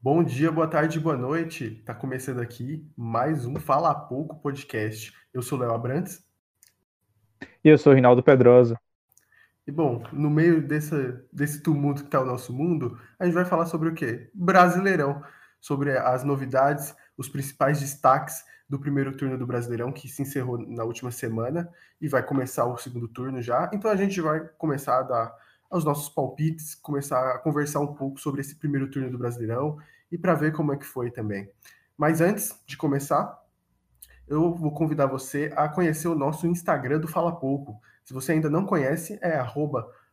Bom dia, boa tarde, boa noite. Tá começando aqui mais um Fala Pouco podcast. Eu sou Léo Abrantes. E eu sou Rinaldo Pedrosa. E bom, no meio desse, desse tumulto que tá o nosso mundo, a gente vai falar sobre o quê? Brasileirão. Sobre as novidades, os principais destaques do primeiro turno do Brasileirão, que se encerrou na última semana e vai começar o segundo turno já. Então a gente vai começar a dar aos nossos palpites, começar a conversar um pouco sobre esse primeiro turno do Brasileirão e para ver como é que foi também. Mas antes de começar, eu vou convidar você a conhecer o nosso Instagram do Fala Pouco. Se você ainda não conhece, é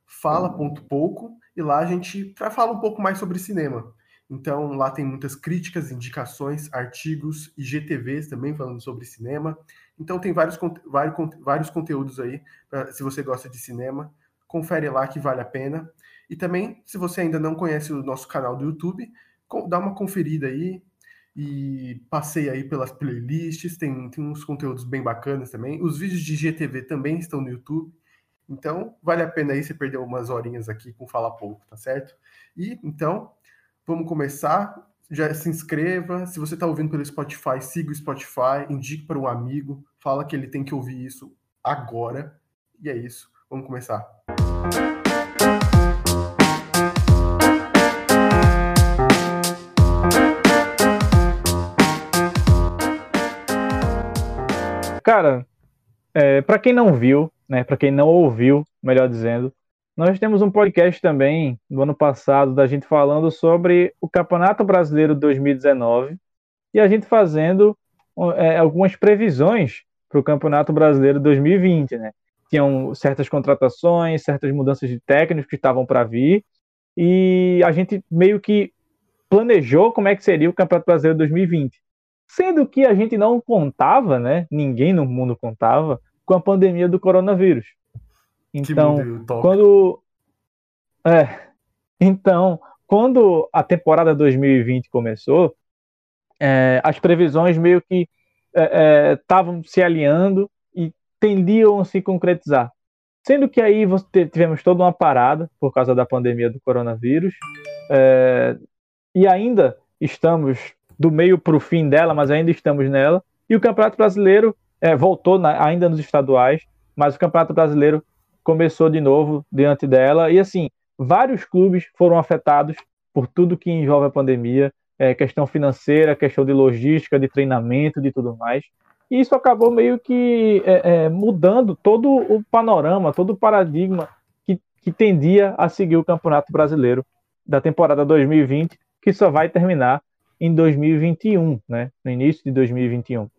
fala.pouco e lá a gente fala um pouco mais sobre cinema. Então lá tem muitas críticas, indicações, artigos e GTVs também falando sobre cinema. Então tem vários, vários, vários conteúdos aí, pra, se você gosta de cinema confere lá que vale a pena. E também, se você ainda não conhece o nosso canal do YouTube, dá uma conferida aí e passei aí pelas playlists, tem, tem uns conteúdos bem bacanas também. Os vídeos de GTV também estão no YouTube. Então, vale a pena aí você perder umas horinhas aqui com Fala Pouco, tá certo? E então, vamos começar. Já se inscreva. Se você está ouvindo pelo Spotify, siga o Spotify, indique para um amigo, fala que ele tem que ouvir isso agora. E é isso. Vamos começar. Cara, é, para quem não viu, né, para quem não ouviu, melhor dizendo, nós temos um podcast também do ano passado da gente falando sobre o Campeonato Brasileiro 2019 e a gente fazendo é, algumas previsões para o Campeonato Brasileiro 2020, né? Tinham certas contratações, certas mudanças de técnicos que estavam para vir, e a gente meio que planejou como é que seria o Campeonato Brasileiro 2020. Sendo que a gente não contava, né? Ninguém no mundo contava com a pandemia do coronavírus. Então, quando é, então, quando a temporada 2020 começou, é, as previsões meio que estavam é, é, se alinhando tendiam a se concretizar. Sendo que aí tivemos toda uma parada por causa da pandemia do coronavírus, é, e ainda estamos do meio para o fim dela, mas ainda estamos nela. E o Campeonato Brasileiro é, voltou na, ainda nos estaduais, mas o Campeonato Brasileiro começou de novo diante dela. E assim, vários clubes foram afetados por tudo que envolve a pandemia, é, questão financeira, questão de logística, de treinamento, de tudo mais. E isso acabou meio que é, é, mudando todo o panorama, todo o paradigma que, que tendia a seguir o Campeonato Brasileiro da temporada 2020, que só vai terminar em 2021, né? no início de 2021.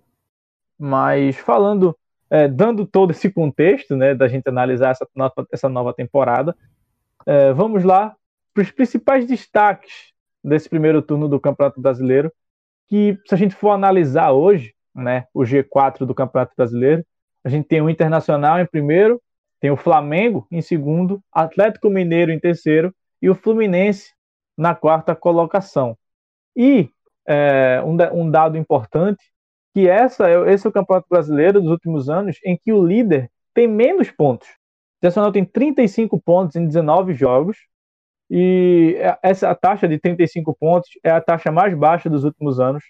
Mas falando, é, dando todo esse contexto né, da gente analisar essa nova, essa nova temporada, é, vamos lá para os principais destaques desse primeiro turno do Campeonato Brasileiro, que se a gente for analisar hoje, né, o G4 do Campeonato Brasileiro. A gente tem o Internacional em primeiro, tem o Flamengo em segundo, Atlético Mineiro em terceiro e o Fluminense na quarta colocação. E é, um, um, dado importante que essa, esse é o Campeonato Brasileiro dos últimos anos em que o líder tem menos pontos. O Internacional tem 35 pontos em 19 jogos e essa taxa de 35 pontos é a taxa mais baixa dos últimos anos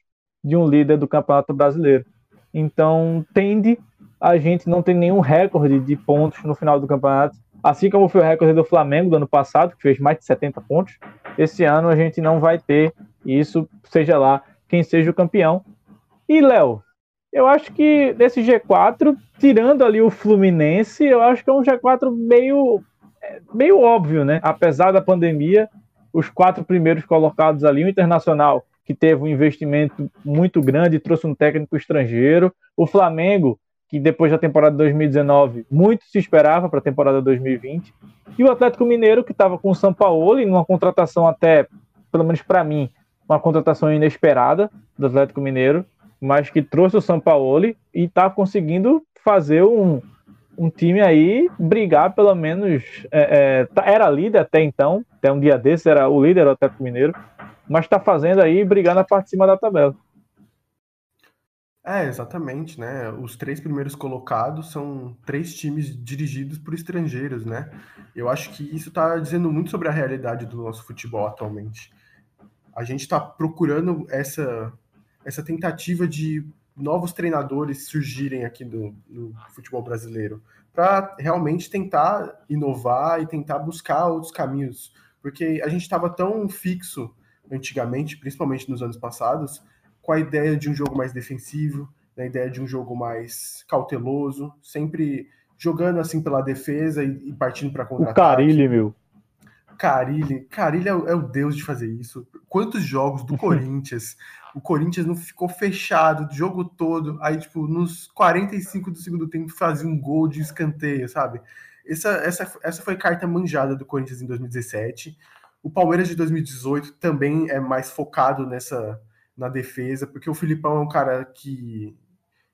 de um líder do Campeonato Brasileiro. Então, tende a gente não ter nenhum recorde de pontos no final do campeonato, assim como foi o recorde do Flamengo do ano passado, que fez mais de 70 pontos. Esse ano a gente não vai ter isso, seja lá quem seja o campeão. E, Léo, eu acho que desse G4, tirando ali o Fluminense, eu acho que é um G4 meio, meio óbvio, né? Apesar da pandemia, os quatro primeiros colocados ali, o Internacional que teve um investimento muito grande, trouxe um técnico estrangeiro. O Flamengo, que depois da temporada 2019, muito se esperava para a temporada 2020. E o Atlético Mineiro, que estava com o São Paulo, em uma contratação até, pelo menos para mim, uma contratação inesperada do Atlético Mineiro, mas que trouxe o São Paulo e está conseguindo fazer um, um time aí brigar pelo menos. É, é, tá, era líder até então, até um dia desse era o líder do Atlético Mineiro, mas está fazendo aí brigando a parte de cima da tabela. É, exatamente, né? Os três primeiros colocados são três times dirigidos por estrangeiros, né? Eu acho que isso está dizendo muito sobre a realidade do nosso futebol atualmente. A gente está procurando essa, essa tentativa de novos treinadores surgirem aqui no, no futebol brasileiro, para realmente tentar inovar e tentar buscar outros caminhos, porque a gente estava tão fixo antigamente, principalmente nos anos passados, com a ideia de um jogo mais defensivo, da ideia de um jogo mais cauteloso, sempre jogando assim pela defesa e, e partindo para contra-ataque. O Carilli, meu. Carilli, Carilli é, é, o deus de fazer isso. Quantos jogos do Corinthians, o Corinthians não ficou fechado o jogo todo, aí tipo nos 45 do segundo tempo fazia um gol de escanteio, sabe? Essa, essa, essa foi a carta manjada do Corinthians em 2017. O Palmeiras de 2018 também é mais focado nessa na defesa, porque o Filipão é um cara que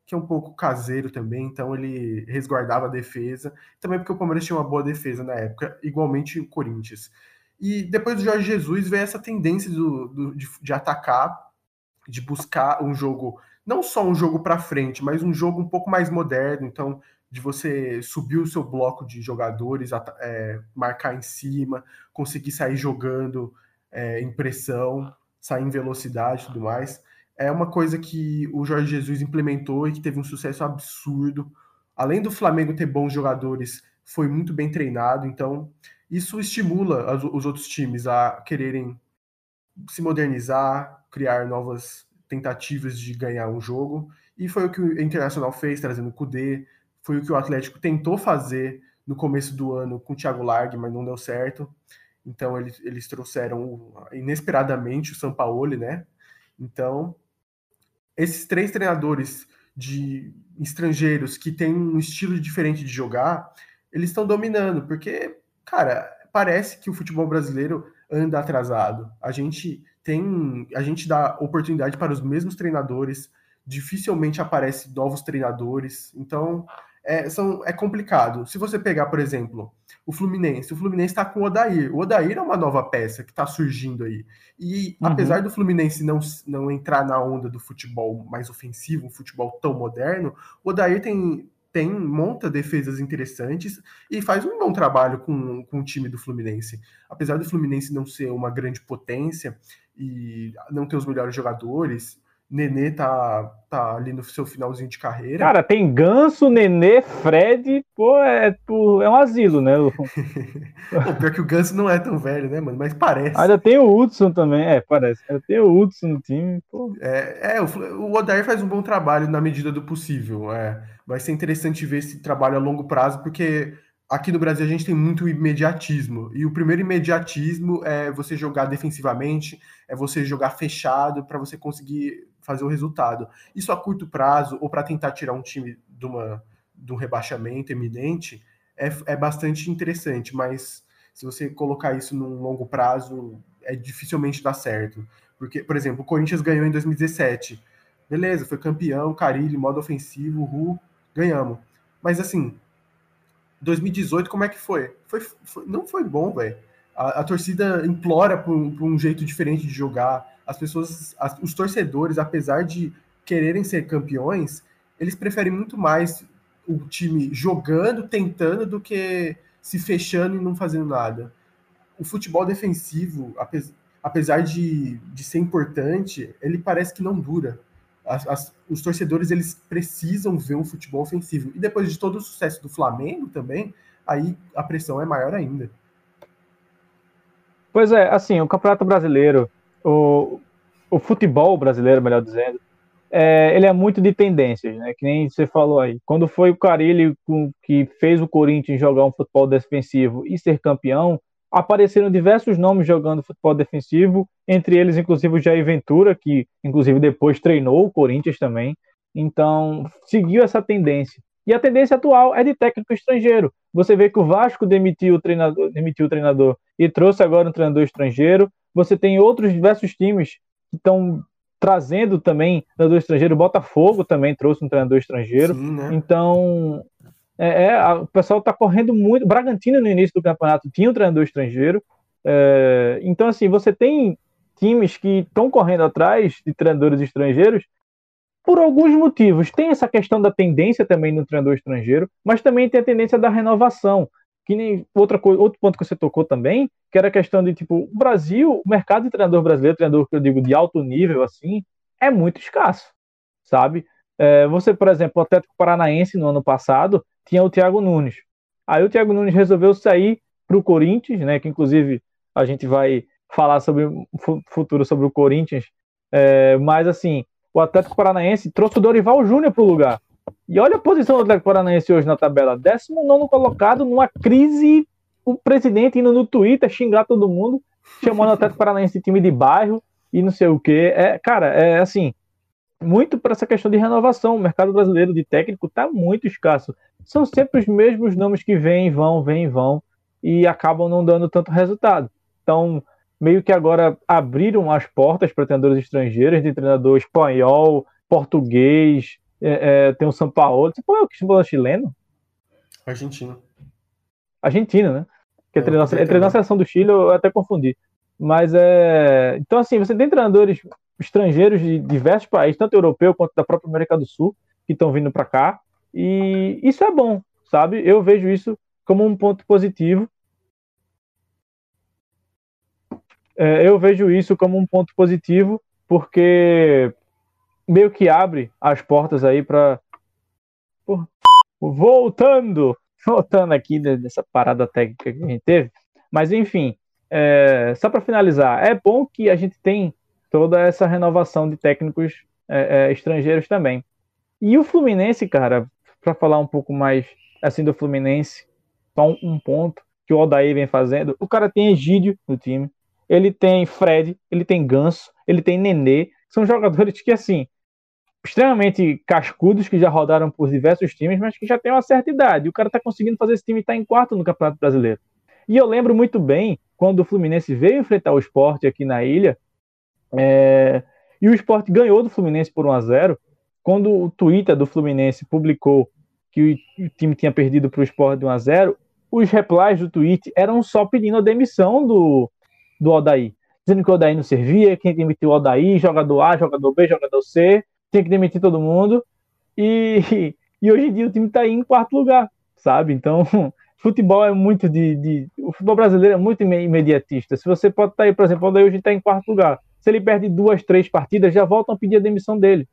que é um pouco caseiro também, então ele resguardava a defesa. Também porque o Palmeiras tinha uma boa defesa na época, igualmente o Corinthians. E depois do Jorge Jesus veio essa tendência do, do de, de, atacar, de buscar um jogo, não só um jogo para frente, mas um jogo um pouco mais moderno. Então, de você subir o seu bloco de jogadores, é, marcar em cima, conseguir sair jogando é, em pressão, sair em velocidade e tudo mais é uma coisa que o Jorge Jesus implementou e que teve um sucesso absurdo. Além do Flamengo ter bons jogadores, foi muito bem treinado, então isso estimula as, os outros times a quererem se modernizar, criar novas tentativas de ganhar um jogo. E foi o que o Internacional fez, trazendo o Kudê, foi o que o Atlético tentou fazer no começo do ano com o Thiago Largue, mas não deu certo. Então eles, eles trouxeram inesperadamente o Sampaoli, né? Então esses três treinadores de estrangeiros que têm um estilo diferente de jogar, eles estão dominando, porque, cara, parece que o futebol brasileiro anda atrasado. A gente tem, a gente dá oportunidade para os mesmos treinadores, dificilmente aparece novos treinadores. Então, é, são, é complicado. Se você pegar, por exemplo, o Fluminense, o Fluminense está com o Odair. O Odair é uma nova peça que está surgindo aí. E uhum. apesar do Fluminense não, não entrar na onda do futebol mais ofensivo, um futebol tão moderno, o Odair tem, tem monta defesas interessantes e faz um bom trabalho com, com o time do Fluminense. Apesar do Fluminense não ser uma grande potência e não ter os melhores jogadores, Nenê tá, tá ali no seu finalzinho de carreira. Cara, tem Ganso, Nenê, Fred, pô, é, é um asilo, né? pô, pior que o Ganso não é tão velho, né, mano? Mas parece. Ainda tem o Hudson também, é, parece. Ainda tem o Hudson no time, pô. É, é o, o Odair faz um bom trabalho na medida do possível, é. Vai ser interessante ver esse trabalho a longo prazo, porque aqui no Brasil a gente tem muito imediatismo. E o primeiro imediatismo é você jogar defensivamente, é você jogar fechado para você conseguir fazer o resultado. Isso a curto prazo, ou para tentar tirar um time de, uma, de um rebaixamento eminente, é, é bastante interessante, mas se você colocar isso num longo prazo, é dificilmente dá certo. Porque, por exemplo, o Corinthians ganhou em 2017. Beleza, foi campeão, Carilli, modo ofensivo, Ru, ganhamos. Mas assim, 2018, como é que foi? foi, foi não foi bom, velho. A, a, torcida implora por, por, um jeito diferente de jogar. As pessoas, as, os torcedores, apesar de quererem ser campeões, eles preferem muito mais o time jogando, tentando, do que se fechando e não fazendo nada. O futebol defensivo, apesar de, de ser importante, ele parece que não dura. As, as, os torcedores eles precisam ver um futebol ofensivo. E depois de todo o sucesso do Flamengo também, aí a pressão é maior ainda. Pois é, assim, o Campeonato Brasileiro, o, o futebol brasileiro, melhor dizendo, é, ele é muito de tendências, né? Que nem você falou aí. Quando foi o Carilli que fez o Corinthians jogar um futebol defensivo e ser campeão, apareceram diversos nomes jogando futebol defensivo, entre eles, inclusive, o Jair Ventura, que, inclusive, depois treinou o Corinthians também. Então, seguiu essa tendência. E a tendência atual é de técnico estrangeiro. Você vê que o Vasco demitiu o treinador, demitiu o treinador e trouxe agora um treinador estrangeiro. Você tem outros diversos times que estão trazendo também treinador estrangeiro. O Botafogo também trouxe um treinador estrangeiro. Sim, né? Então, é, é, a, o pessoal está correndo muito. Bragantino, no início do campeonato, tinha um treinador estrangeiro. É, então, assim, você tem times que estão correndo atrás de treinadores estrangeiros por alguns motivos. Tem essa questão da tendência também no treinador estrangeiro, mas também tem a tendência da renovação. Que nem outra coisa, outro ponto que você tocou também, que era a questão de tipo, o Brasil, o mercado de treinador brasileiro, treinador que eu digo de alto nível assim, é muito escasso, sabe? É, você, por exemplo, o Atlético Paranaense no ano passado tinha o Thiago Nunes. Aí o Thiago Nunes resolveu sair para o Corinthians, né? Que inclusive a gente vai falar sobre futuro sobre o Corinthians. É, mas assim, o Atlético Paranaense trouxe o Dorival Júnior para o lugar. E olha a posição do Atlético Paranaense hoje na tabela: 19 colocado numa crise. O presidente indo no Twitter xingar todo mundo, chamando o Atlético Paranaense de time de bairro e não sei o que. É, cara, é assim, muito para essa questão de renovação. O mercado brasileiro de técnico está muito escasso. São sempre os mesmos nomes que vêm, vão, vêm, vão e acabam não dando tanto resultado. Então, meio que agora abriram as portas para treinadores estrangeiros, de treinador espanhol, português, é, é, tem o São Paulo. Você falou que falou chileno? Argentino. Argentina, né? Que é, treinou, é treinou a seleção do Chile, eu até confundi. Mas é. Então, assim, você tem treinadores estrangeiros de diversos países, tanto europeu quanto da própria América do Sul, que estão vindo para cá. E isso é bom, sabe? Eu vejo isso como um ponto positivo. É, eu vejo isso como um ponto positivo, porque meio que abre as portas aí para voltando, voltando aqui dessa parada técnica que a gente teve, mas enfim, é, só para finalizar, é bom que a gente tem toda essa renovação de técnicos é, é, estrangeiros também. E o Fluminense, cara, para falar um pouco mais assim do Fluminense, só um, um ponto que o Odair vem fazendo, o cara tem Egídio no time, ele tem Fred, ele tem Ganso, ele tem Nenê, são jogadores que assim extremamente cascudos que já rodaram por diversos times, mas que já tem uma certa idade. O cara está conseguindo fazer esse time estar tá em quarto no Campeonato Brasileiro. E eu lembro muito bem quando o Fluminense veio enfrentar o esporte aqui na ilha, é... e o esporte ganhou do Fluminense por 1 a 0 Quando o Twitter do Fluminense publicou que o time tinha perdido para o esporte de 1 a 0 os replies do tweet eram só pedindo a demissão do, do Odaí. Dizendo que o Odaí não servia, quem demitiu o Odaí, jogador A, jogador B, jogador C, tinha que demitir todo mundo. E, e hoje em dia o time está aí em quarto lugar, sabe? Então, futebol é muito de, de, O futebol brasileiro é muito imediatista. Se você pode estar tá aí, por exemplo, daí hoje está em quarto lugar. Se ele perde duas, três partidas, já voltam a pedir a demissão dele,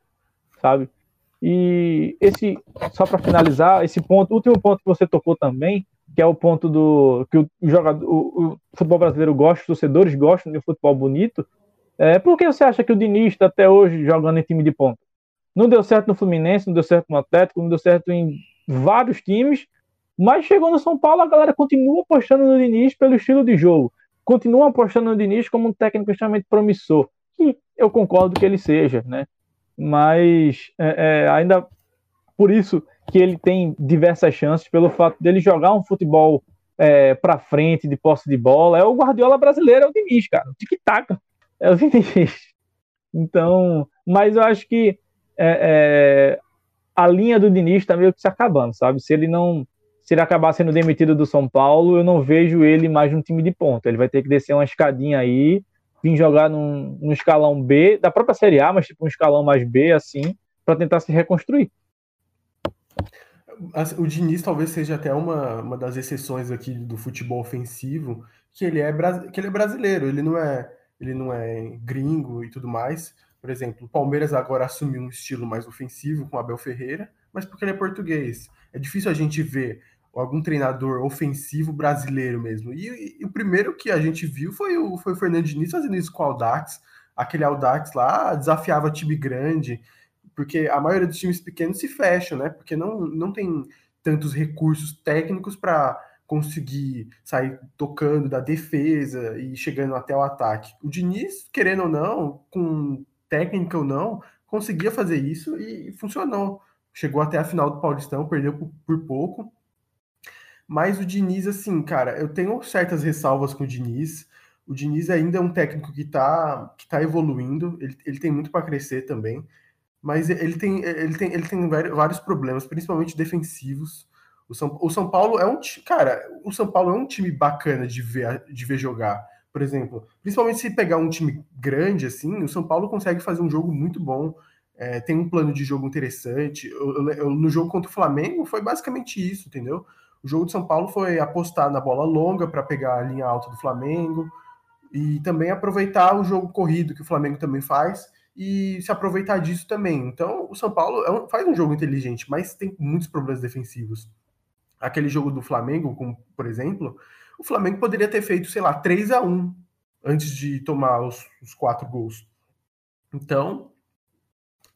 sabe? E esse, só para finalizar, esse ponto, último ponto que você tocou também, que é o ponto do que o jogador, o, o futebol brasileiro gosta, os torcedores gostam de um futebol bonito. É, por que você acha que o Diniz está até hoje jogando em time de ponta? Não deu certo no Fluminense, não deu certo no Atlético, não deu certo em vários times, mas chegou no São Paulo, a galera continua apostando no Diniz pelo estilo de jogo, continua apostando no Diniz como um técnico extremamente promissor, que eu concordo que ele seja, né? Mas é, é, ainda por isso que ele tem diversas chances, pelo fato dele jogar um futebol é, para frente, de posse de bola, é o Guardiola brasileiro, é o Diniz, cara, tic-tac, é o Diniz. Então, mas eu acho que é, é, a linha do Diniz está meio que se acabando, sabe? Se ele não. Se ele acabar sendo demitido do São Paulo, eu não vejo ele mais no time de ponta. Ele vai ter que descer uma escadinha aí, vir jogar num, num escalão B, da própria Série A, mas tipo um escalão mais B, assim, para tentar se reconstruir. Assim, o Diniz talvez seja até uma, uma das exceções aqui do futebol ofensivo, que ele é, que ele é brasileiro, ele não é, ele não é gringo e tudo mais. Por exemplo, o Palmeiras agora assumiu um estilo mais ofensivo com Abel Ferreira, mas porque ele é português. É difícil a gente ver algum treinador ofensivo brasileiro mesmo. E, e, e o primeiro que a gente viu foi o, foi o Fernando Diniz fazendo isso com o Aldax. Aquele Aldax lá desafiava time grande, porque a maioria dos times pequenos se fecham, né? Porque não, não tem tantos recursos técnicos para conseguir sair tocando da defesa e chegando até o ataque. O Diniz, querendo ou não, com técnica ou não, conseguia fazer isso e funcionou. Chegou até a final do Paulistão, perdeu por, por pouco. Mas o Diniz, assim, cara, eu tenho certas ressalvas com o Diniz. O Diniz ainda é um técnico que está que tá evoluindo, ele, ele tem muito para crescer também, mas ele tem, ele, tem, ele tem vários problemas, principalmente defensivos. O São, o São Paulo é um cara, o São Paulo é um time bacana de ver, de ver jogar. Por exemplo, principalmente se pegar um time grande assim, o São Paulo consegue fazer um jogo muito bom. É, tem um plano de jogo interessante. Eu, eu, eu, no jogo contra o Flamengo foi basicamente isso, entendeu? O jogo de São Paulo foi apostar na bola longa para pegar a linha alta do Flamengo e também aproveitar o jogo corrido que o Flamengo também faz e se aproveitar disso também. Então, o São Paulo é um, faz um jogo inteligente, mas tem muitos problemas defensivos. Aquele jogo do Flamengo, como, por exemplo, o Flamengo poderia ter feito, sei lá, 3 a 1 antes de tomar os, os quatro gols. Então,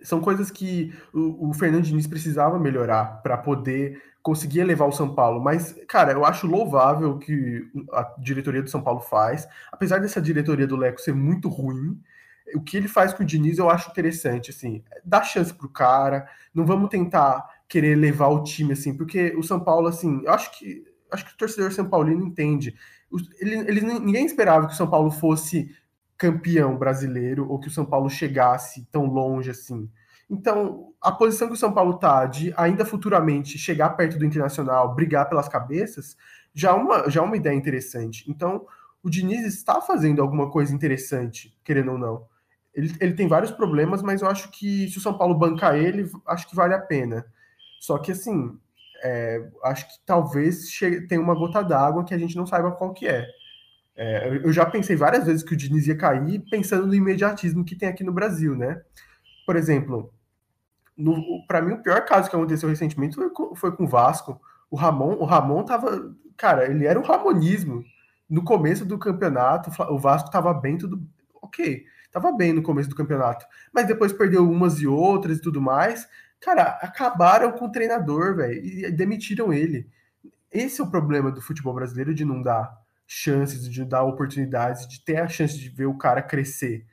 são coisas que o, o Fernando Diniz precisava melhorar para poder conseguir elevar o São Paulo. Mas, cara, eu acho louvável o que a diretoria do São Paulo faz. Apesar dessa diretoria do Leco ser muito ruim, o que ele faz com o Diniz eu acho interessante, assim, dá chance pro cara, não vamos tentar querer levar o time, assim, porque o São Paulo, assim, eu acho que acho que o torcedor São Paulino entende. Ele, ele, ninguém esperava que o São Paulo fosse campeão brasileiro ou que o São Paulo chegasse tão longe assim. Então, a posição que o São Paulo tá de ainda futuramente chegar perto do Internacional, brigar pelas cabeças, já é uma, já é uma ideia interessante. Então, o Diniz está fazendo alguma coisa interessante, querendo ou não. Ele, ele tem vários problemas, mas eu acho que se o São Paulo bancar ele, acho que vale a pena. Só que, assim, é, acho que talvez chegue, tenha uma gota d'água que a gente não saiba qual que é. é. Eu já pensei várias vezes que o Diniz ia cair pensando no imediatismo que tem aqui no Brasil, né? Por exemplo, para mim o pior caso que aconteceu recentemente foi, foi com o Vasco. O Ramon, o Ramon tava, cara, ele era o ramonismo. No começo do campeonato, o Vasco tava bem, tudo ok, tava bem no começo do campeonato, mas depois perdeu umas e outras e tudo mais. Cara, acabaram com o treinador, velho, e demitiram ele. Esse é o problema do futebol brasileiro de não dar chances, de dar oportunidades, de ter a chance de ver o cara crescer.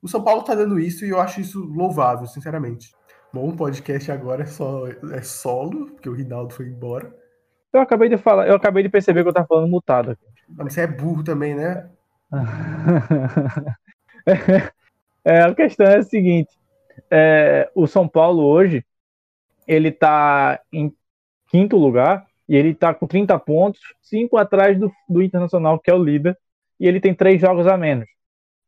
O São Paulo tá dando isso e eu acho isso louvável, sinceramente. Bom, o podcast agora é só é solo, porque o Rinaldo foi embora. Eu acabei de falar, eu acabei de perceber que eu tava falando mutado aqui. Mas você é burro também, né? é, a questão é a seguinte: é, o São Paulo hoje ele está em quinto lugar e ele está com 30 pontos, cinco atrás do, do Internacional, que é o líder, e ele tem três jogos a menos.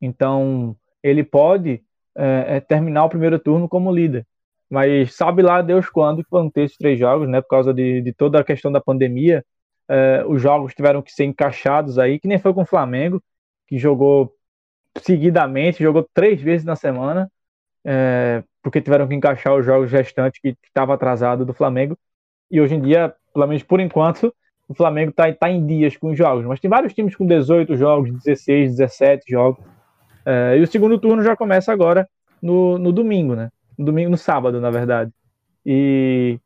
Então, ele pode é, é, terminar o primeiro turno como líder. Mas sabe lá Deus quando vão ter esses três jogos, né? Por causa de, de toda a questão da pandemia, é, os jogos tiveram que ser encaixados aí, que nem foi com o Flamengo, que jogou seguidamente, jogou três vezes na semana. É, porque tiveram que encaixar os jogos restantes que estava atrasado do Flamengo. E hoje em dia, pelo menos por enquanto, o Flamengo está tá em dias com os jogos. Mas tem vários times com 18 jogos, 16, 17 jogos. É, e o segundo turno já começa agora no, no domingo, né? No domingo, no sábado, na verdade. E,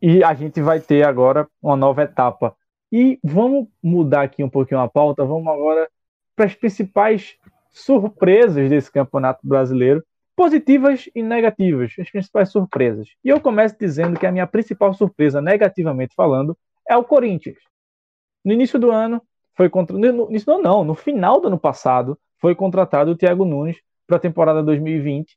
e a gente vai ter agora uma nova etapa. E vamos mudar aqui um pouquinho a pauta. Vamos agora para as principais surpresas desse campeonato brasileiro positivas e negativas, as principais surpresas. E eu começo dizendo que a minha principal surpresa, negativamente falando, é o Corinthians. No início do ano, foi contra... no início do não, no final do ano passado, foi contratado o Thiago Nunes para a temporada 2020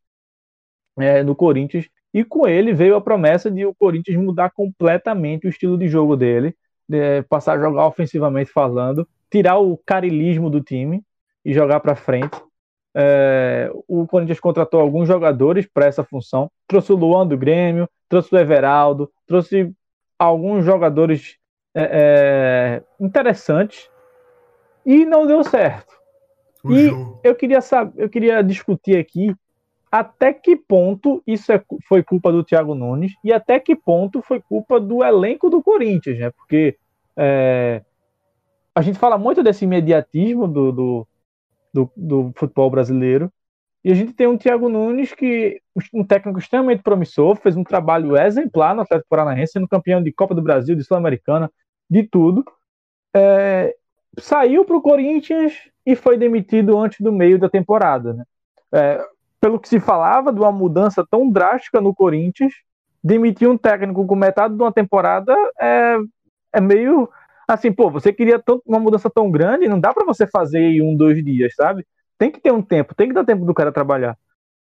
é, no Corinthians, e com ele veio a promessa de o Corinthians mudar completamente o estilo de jogo dele, de passar a jogar ofensivamente falando, tirar o carilismo do time e jogar para frente. É, o Corinthians contratou alguns jogadores para essa função. Trouxe o Luan do Grêmio, trouxe o Everaldo, trouxe alguns jogadores é, é, interessantes e não deu certo. O e eu queria saber, eu queria discutir aqui até que ponto isso é, foi culpa do Thiago Nunes e até que ponto foi culpa do elenco do Corinthians, né? Porque é, a gente fala muito desse imediatismo do, do do, do futebol brasileiro. E a gente tem um Thiago Nunes que um técnico extremamente promissor, fez um trabalho exemplar no Atlético Paranaense, sendo campeão de Copa do Brasil, de Sul-Americana, de tudo. É, saiu para o Corinthians e foi demitido antes do meio da temporada. Né? É, pelo que se falava de uma mudança tão drástica no Corinthians, demitir um técnico com metade de uma temporada é, é meio assim, pô, você queria tanto, uma mudança tão grande, não dá para você fazer em um, dois dias, sabe? Tem que ter um tempo, tem que dar tempo do cara trabalhar.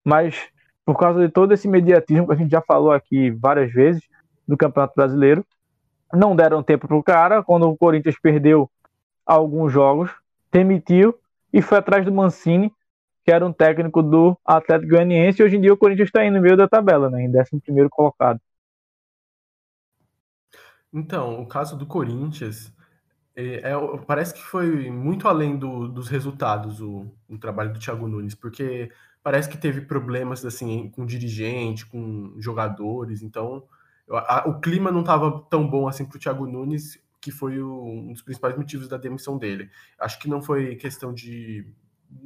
Mas, por causa de todo esse mediatismo que a gente já falou aqui várias vezes do Campeonato Brasileiro, não deram tempo pro cara. Quando o Corinthians perdeu alguns jogos, demitiu e foi atrás do Mancini, que era um técnico do Atlético Goianiense. E hoje em dia o Corinthians está aí no meio da tabela, né, em 11 colocado. Então, o caso do Corinthians é, é, parece que foi muito além do, dos resultados o, o, trabalho do Thiago Nunes, porque parece que teve problemas assim com dirigente, com jogadores, então a, o clima não estava tão bom assim para o Thiago Nunes, que foi o, um dos principais motivos da demissão dele. Acho que não foi questão de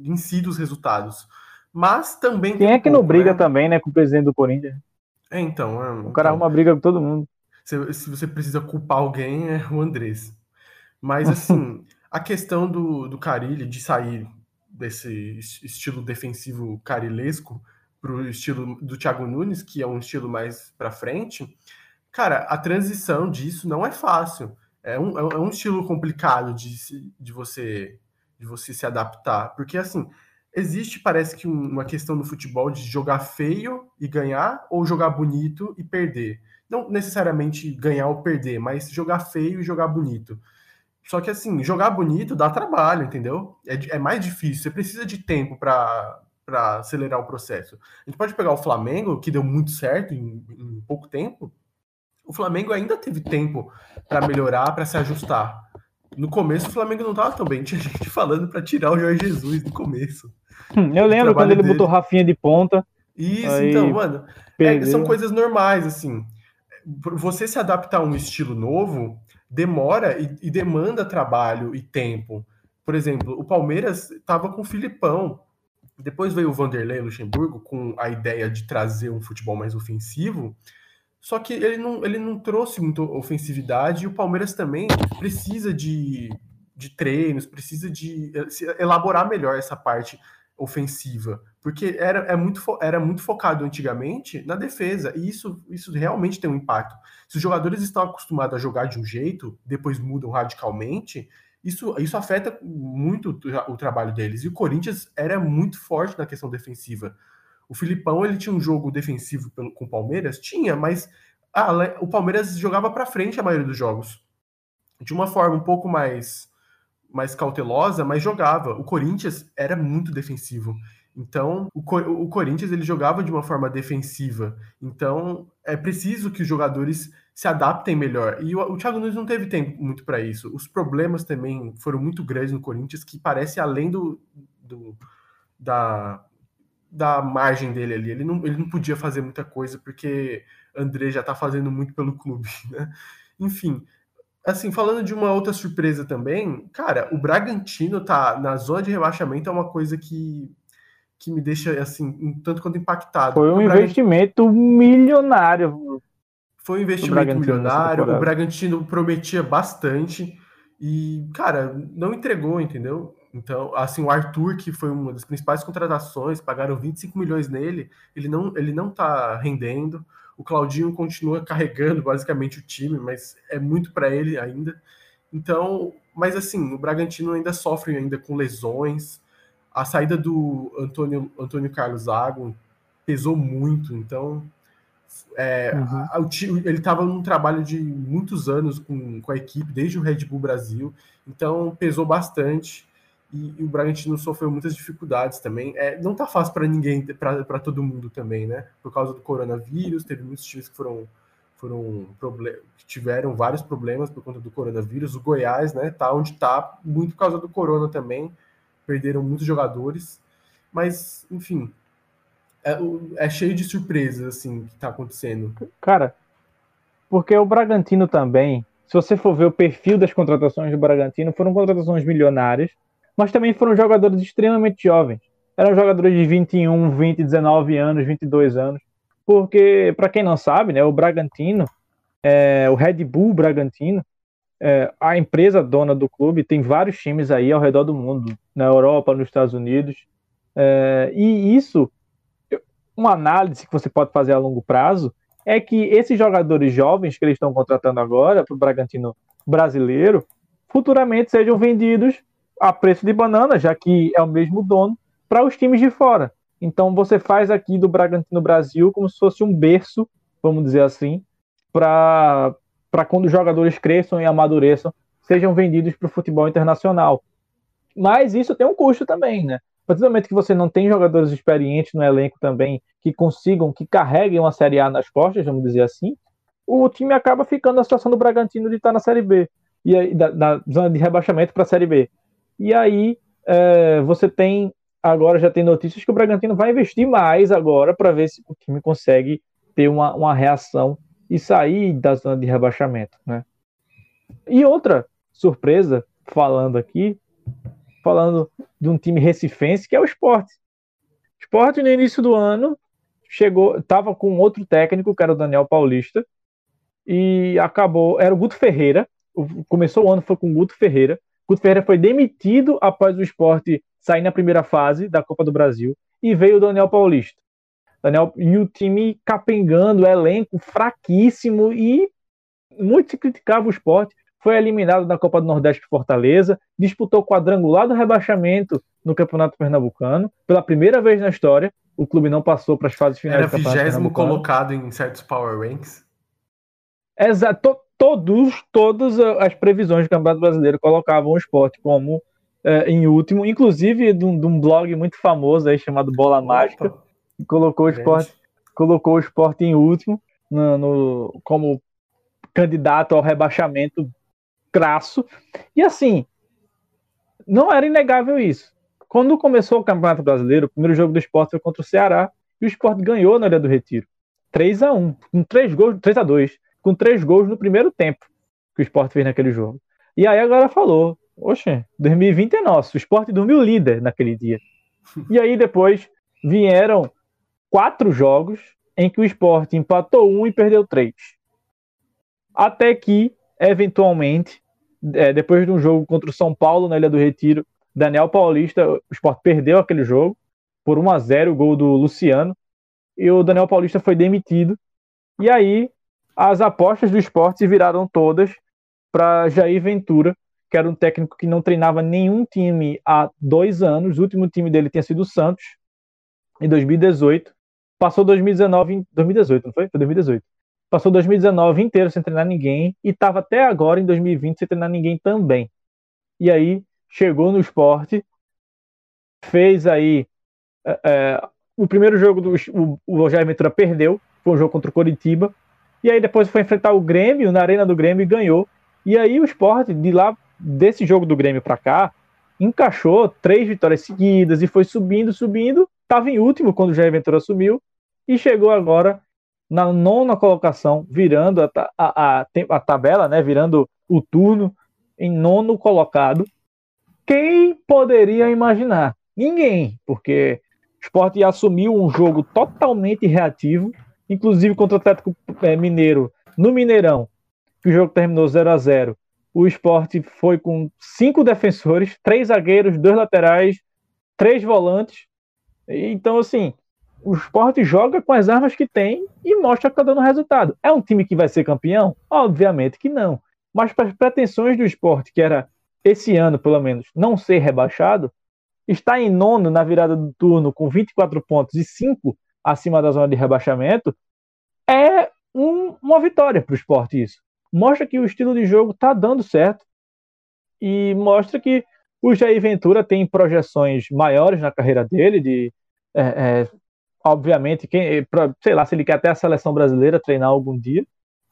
em si dos resultados, mas também quem é que um pouco, não briga né? também, né, com o presidente do Corinthians? É, então, é, o cara então, arruma briga com todo mundo. Se, se você precisa culpar alguém, é o Andrés. Mas, assim, a questão do, do Carilli de sair desse estilo defensivo carilesco para o estilo do Thiago Nunes, que é um estilo mais para frente, cara, a transição disso não é fácil. É um, é um estilo complicado de, de, você, de você se adaptar. Porque, assim, existe, parece que, uma questão no futebol de jogar feio e ganhar, ou jogar bonito e perder. Não necessariamente ganhar ou perder, mas jogar feio e jogar bonito. Só que assim, jogar bonito dá trabalho, entendeu? É, é mais difícil, você precisa de tempo para acelerar o processo. A gente pode pegar o Flamengo, que deu muito certo em, em pouco tempo. O Flamengo ainda teve tempo para melhorar, para se ajustar. No começo o Flamengo não estava tão bem, tinha gente falando para tirar o Jorge Jesus no começo. Hum, eu lembro quando ele dele. botou Rafinha de ponta. Isso, aí... então, mano, é, são coisas normais, assim. Você se adaptar a um estilo novo demora e, e demanda trabalho e tempo. Por exemplo, o Palmeiras estava com o Filipão. Depois veio o Vanderlei Luxemburgo com a ideia de trazer um futebol mais ofensivo. Só que ele não, ele não trouxe muita ofensividade e o Palmeiras também precisa de, de treinos, precisa de elaborar melhor essa parte ofensiva, porque era, é muito, era muito focado antigamente na defesa, e isso, isso realmente tem um impacto. Se os jogadores estão acostumados a jogar de um jeito, depois mudam radicalmente, isso, isso afeta muito o, trabalho deles. E o Corinthians era muito forte na questão defensiva. O Filipão ele tinha um jogo defensivo pelo, com o Palmeiras? Tinha, mas a, o Palmeiras jogava para frente a maioria dos jogos. De uma forma um pouco mais mais cautelosa, mas jogava. O Corinthians era muito defensivo. Então, o, Cor o Corinthians ele jogava de uma forma defensiva. Então, é preciso que os jogadores se adaptem melhor. E o, o Thiago Nunes não teve tempo muito para isso. Os problemas também foram muito grandes no Corinthians, que parece além do, do da, da margem dele ali. Ele não, ele não podia fazer muita coisa porque André já está fazendo muito pelo clube, né? Enfim, Assim, falando de uma outra surpresa também, cara, o Bragantino tá na zona de rebaixamento é uma coisa que, que me deixa, assim, um tanto quanto impactado. Foi um investimento milionário. Foi um investimento milionário, o Bragantino prometia bastante e, cara, não entregou, entendeu? Então, assim, o Arthur, que foi uma das principais contratações, pagaram 25 milhões nele, ele não, ele não tá rendendo. O Claudinho continua carregando basicamente o time, mas é muito para ele ainda. Então, mas assim, o Bragantino ainda sofre ainda com lesões. A saída do Antônio, Antônio Carlos Zago pesou muito, então é, uhum. a, o, ele estava num trabalho de muitos anos com, com a equipe, desde o Red Bull Brasil, então pesou bastante e, e, o Bragantino sofreu muitas dificuldades também. É, não tá fácil para ninguém, para todo mundo também, né? Por causa do coronavírus, teve muitos times que foram foram que tiveram vários problemas por conta do coronavírus. O Goiás, né, tá onde tá, muito por causa do corona também. Perderam muitos jogadores, mas enfim, é, é cheio de surpresas assim que tá acontecendo. Cara, porque o Bragantino também, se você for ver o perfil das contratações do Bragantino, foram contratações milionárias mas também foram jogadores extremamente jovens. Eram jogadores de 21, 20, 19 anos, 22 anos. Porque, para quem não sabe, né, o Bragantino, é, o Red Bull Bragantino, é, a empresa dona do clube, tem vários times aí ao redor do mundo, na Europa, nos Estados Unidos. É, e isso, uma análise que você pode fazer a longo prazo, é que esses jogadores jovens que eles estão contratando agora para o Bragantino brasileiro, futuramente sejam vendidos a preço de banana, já que é o mesmo dono, para os times de fora. Então você faz aqui do Bragantino Brasil como se fosse um berço, vamos dizer assim, para quando os jogadores cresçam e amadureçam, sejam vendidos para o futebol internacional. Mas isso tem um custo também, né? Momento que você não tem jogadores experientes no elenco também que consigam, que carreguem uma Série A nas costas, vamos dizer assim, o time acaba ficando na situação do Bragantino de estar na Série B, e aí, da, da zona de rebaixamento para a Série B. E aí é, você tem, agora já tem notícias que o Bragantino vai investir mais agora para ver se o time consegue ter uma, uma reação e sair da zona de rebaixamento, né? E outra surpresa, falando aqui, falando de um time recifense, que é o Esporte. Esporte, no início do ano, chegou, estava com outro técnico, que era o Daniel Paulista, e acabou, era o Guto Ferreira, começou o ano foi com o Guto Ferreira, Guto Ferreira foi demitido após o esporte sair na primeira fase da Copa do Brasil, e veio o Daniel Paulista. Daniel, e o time capengando, elenco fraquíssimo, e muito se criticava o esporte, foi eliminado da Copa do Nordeste de Fortaleza, disputou quadrangular do rebaixamento no Campeonato Pernambucano, pela primeira vez na história, o clube não passou para as fases finais Era do Campeonato vigésimo colocado em certos power ranks. Exato, todos, todas as previsões do Campeonato Brasileiro colocavam o esporte como é, em último, inclusive de um, de um, blog muito famoso aí chamado Bola Mágica, colocou o esporte, colocou o esporte em último no, no, como candidato ao rebaixamento crasso. E assim, não era inegável isso. Quando começou o Campeonato Brasileiro, o primeiro jogo do esporte foi contra o Ceará e o esporte ganhou na Ilha do Retiro. 3 a 1 com 3 gols, 3 a 2 com 3 gols no primeiro tempo que o esporte fez naquele jogo. E aí agora falou, oxe, 2020 é nosso, o esporte dormiu líder naquele dia. E aí depois vieram quatro jogos em que o esporte empatou um e perdeu três. Até que, eventualmente, é, depois de um jogo contra o São Paulo na Ilha do Retiro, Daniel Paulista, o esporte perdeu aquele jogo por 1 a 0 o gol do Luciano, e o Daniel Paulista foi demitido. E aí as apostas do esporte viraram todas para Jair Ventura, que era um técnico que não treinava nenhum time há dois anos. O último time dele tinha sido o Santos, em 2018. Passou 2019 em 2018, não foi? Foi 2018. Passou 2019 inteiro sem treinar ninguém e estava até agora em 2020 sem treinar ninguém também. E aí chegou no esporte, fez aí é, o primeiro jogo do o, o Jair Ventura perdeu, foi um jogo contra o Coritiba, e aí depois foi enfrentar o Grêmio na arena do Grêmio e ganhou. E aí o esporte de lá desse jogo do Grêmio para cá encaixou três vitórias seguidas e foi subindo, subindo, estava em último quando o Jair Ventura assumiu e chegou agora na nona colocação, virando a, a, a, a tabela, né, virando o turno em nono colocado. Quem poderia imaginar? Ninguém, porque o Sport assumiu um jogo totalmente reativo, inclusive contra o Atlético é, Mineiro no Mineirão, que o jogo terminou 0 a 0 O Sport foi com cinco defensores, três zagueiros, dois laterais, três volantes. Então, assim, o Sport joga com as armas que tem e mostra que está dando resultado. É um time que vai ser campeão? Obviamente que não. Mas para as pretensões do esporte, que era esse ano, pelo menos, não ser rebaixado, está em nono na virada do turno com 24 pontos e 5 acima da zona de rebaixamento, é um, uma vitória para o esporte isso. Mostra que o estilo de jogo está dando certo e mostra que o Jair Ventura tem projeções maiores na carreira dele, de é, é, obviamente, quem, pra, sei lá, se ele quer até a seleção brasileira treinar algum dia.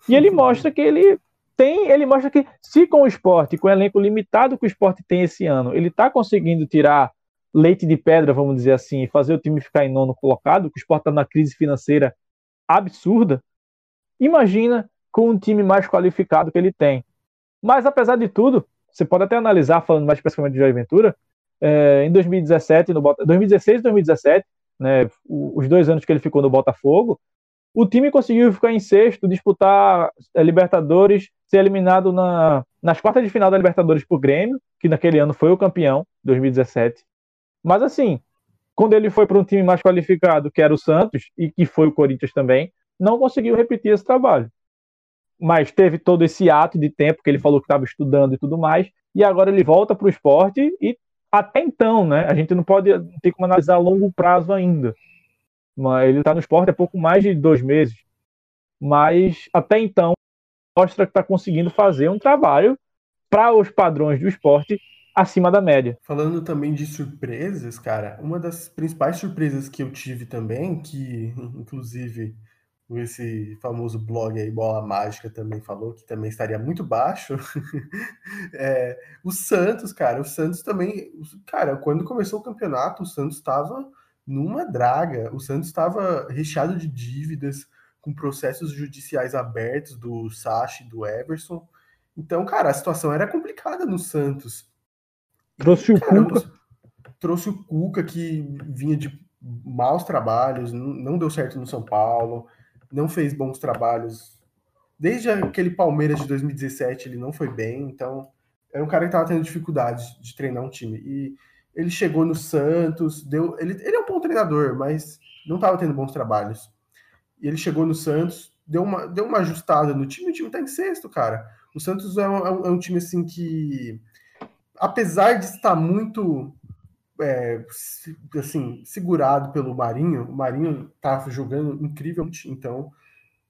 E ele mostra que ele tem, ele mostra que se com o esporte, com o elenco limitado que o esporte tem esse ano, ele está conseguindo tirar leite de pedra, vamos dizer assim, e fazer o time ficar em nono colocado, que o esporte está na crise financeira absurda, imagina com um time mais qualificado que ele tem. Mas apesar de tudo, você pode até analisar, falando mais especificamente de Jair Ventura, é, em 2017, no 2016 e 2017, né, os dois anos que ele ficou no Botafogo, o time conseguiu ficar em sexto, disputar a Libertadores, ser eliminado na, nas quartas de final da Libertadores por Grêmio, que naquele ano foi o campeão, 2017. Mas assim, quando ele foi para um time mais qualificado, que era o Santos, e que foi o Corinthians também, não conseguiu repetir esse trabalho. Mas teve todo esse ato de tempo que ele falou que estava estudando e tudo mais, e agora ele volta para o esporte e até então, né? A gente não pode ter como analisar a longo prazo ainda. Mas ele está no esporte há pouco mais de dois meses. Mas até então mostra que está conseguindo fazer um trabalho para os padrões do esporte acima da média. Falando também de surpresas, cara, uma das principais surpresas que eu tive também, que inclusive esse famoso blog aí, Bola Mágica, também falou que também estaria muito baixo. é, o Santos, cara, o Santos também. Cara, quando começou o campeonato, o Santos estava numa draga. O Santos estava recheado de dívidas, com processos judiciais abertos do Sachi do Everson. Então, cara, a situação era complicada no Santos. Trouxe o Cuca. Trouxe o Cuca, que vinha de maus trabalhos, não deu certo no São Paulo não fez bons trabalhos. Desde aquele Palmeiras de 2017, ele não foi bem, então era um cara que estava tendo dificuldade de treinar um time. E ele chegou no Santos, deu, ele, ele é um bom treinador, mas não estava tendo bons trabalhos. E ele chegou no Santos, deu uma, deu uma ajustada no time, o time está em sexto, cara. O Santos é um, é um time assim que, apesar de estar muito é, assim, segurado pelo Marinho. O Marinho tá jogando incrivelmente, então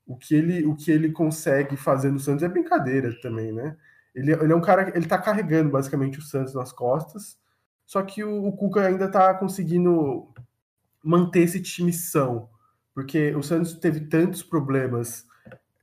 o que ele, o que ele consegue fazer no Santos é brincadeira também, né? Ele, ele é um cara, ele tá carregando basicamente o Santos nas costas, só que o, o Cuca ainda tá conseguindo manter esse time são, porque o Santos teve tantos problemas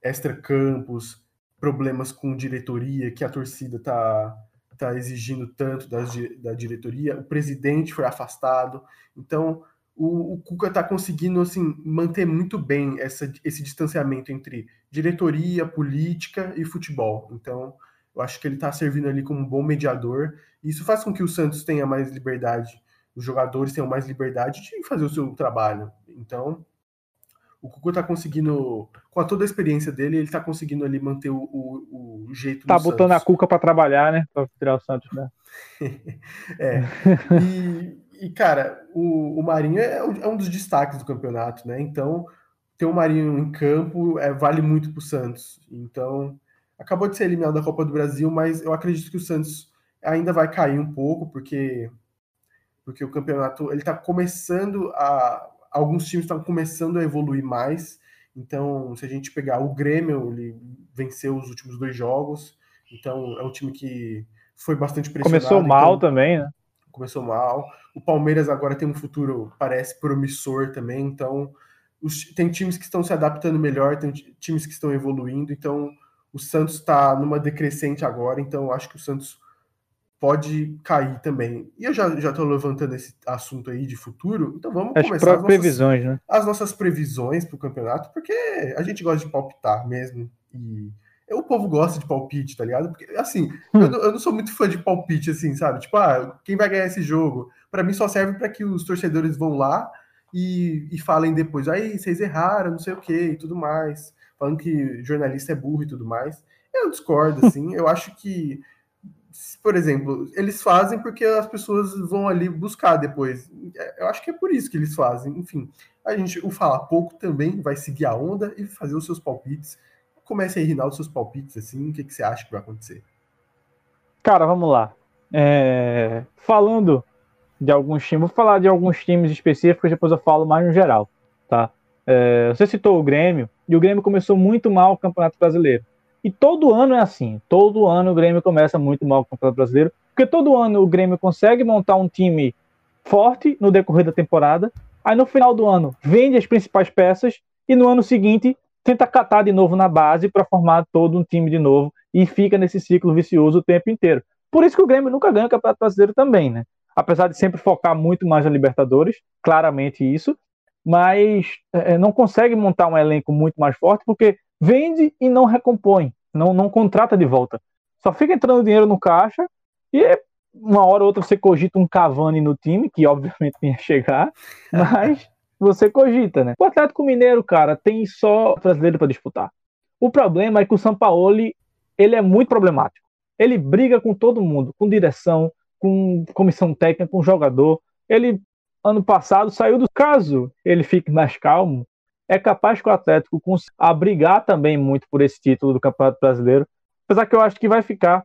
extra-campos, problemas com diretoria, que a torcida tá está exigindo tanto da diretoria, o presidente foi afastado, então o, o Cuca está conseguindo assim manter muito bem essa, esse distanciamento entre diretoria, política e futebol. Então eu acho que ele está servindo ali como um bom mediador. E isso faz com que o Santos tenha mais liberdade, os jogadores tenham mais liberdade de fazer o seu trabalho. Então o Cuca está conseguindo, com toda a experiência dele, ele está conseguindo ali manter o, o, o jeito Tá botando Santos. a Cuca para trabalhar, né? Para tirar o Santos, né? é. E, e, cara, o, o Marinho é, é, um dos destaques do campeonato, né? Então, ter o Marinho em campo é, vale muito para o Santos. Então, acabou de ser eliminado da Copa do Brasil, mas eu acredito que o Santos ainda vai cair um pouco, porque porque o campeonato ele está começando a alguns times estão começando a evoluir mais. Então, se a gente pegar o Grêmio, ele venceu os últimos dois jogos. Então, é um time que foi bastante pressionado. Começou mal então, também, né? Começou mal. O Palmeiras agora tem um futuro, parece, promissor também. Então, os, tem times que estão se adaptando melhor, tem times que estão evoluindo. Então, o Santos está numa decrescente agora. Então, acho que o Santos pode cair também. E eu já estou levantando esse assunto aí de futuro, então vamos as começar as nossas previsões, né? as nossas previsões para o campeonato, porque a gente gosta de palpitar mesmo. E o povo gosta de palpite, tá ligado? Porque, assim, hum. eu, não, eu, não sou muito fã de palpite, assim, sabe? Tipo, ah, quem vai ganhar esse jogo? Para mim só serve para que os torcedores vão lá e, e falem depois, aí, vocês erraram, não sei o que e tudo mais. Falando que jornalista é burro e tudo mais. Eu discordo, assim. eu acho que por exemplo, eles fazem porque as pessoas vão ali buscar depois. É, eu acho que é por isso que eles fazem. Enfim, a gente, o Fala Pouco também vai seguir a onda e fazer os seus palpites. Comece aí, Rinaldo, seus palpites, assim, o que, que você acha que vai acontecer? Cara, vamos lá. É... Falando de alguns times, vou falar de alguns times específicos, depois eu falo mais no geral, tá? É... Você citou o Grêmio, e o Grêmio começou muito mal o Campeonato Brasileiro. E todo ano é assim. Todo ano o Grêmio começa muito mal com o Campeonato Brasileiro, porque todo ano o Grêmio consegue montar um time forte no decorrer da temporada, aí no final do ano vende as principais peças e no ano seguinte tenta catar de novo na base para formar todo um time de novo e fica nesse ciclo vicioso o tempo inteiro. Por isso que o Grêmio nunca ganha o Campeonato Brasileiro também, né? Apesar de sempre focar muito mais na Libertadores, claramente isso, mas é, não consegue montar um elenco muito mais forte porque vende e não recompõe, não, não contrata de volta. Só fica entrando dinheiro no caixa e uma hora ou outra você cogita um Cavani no time, que obviamente ia chegar, mas você cogita, né? O Atlético Mineiro, cara, tem só brasileiro para disputar. O problema é que o Sampaoli, ele é muito problemático. Ele briga com todo mundo, com direção, com comissão técnica, com jogador. Ele, ano passado, saiu do caso. Ele fique mais calmo é capaz que o Atlético consiga brigar também muito por esse título do Campeonato Brasileiro, apesar que eu acho que vai ficar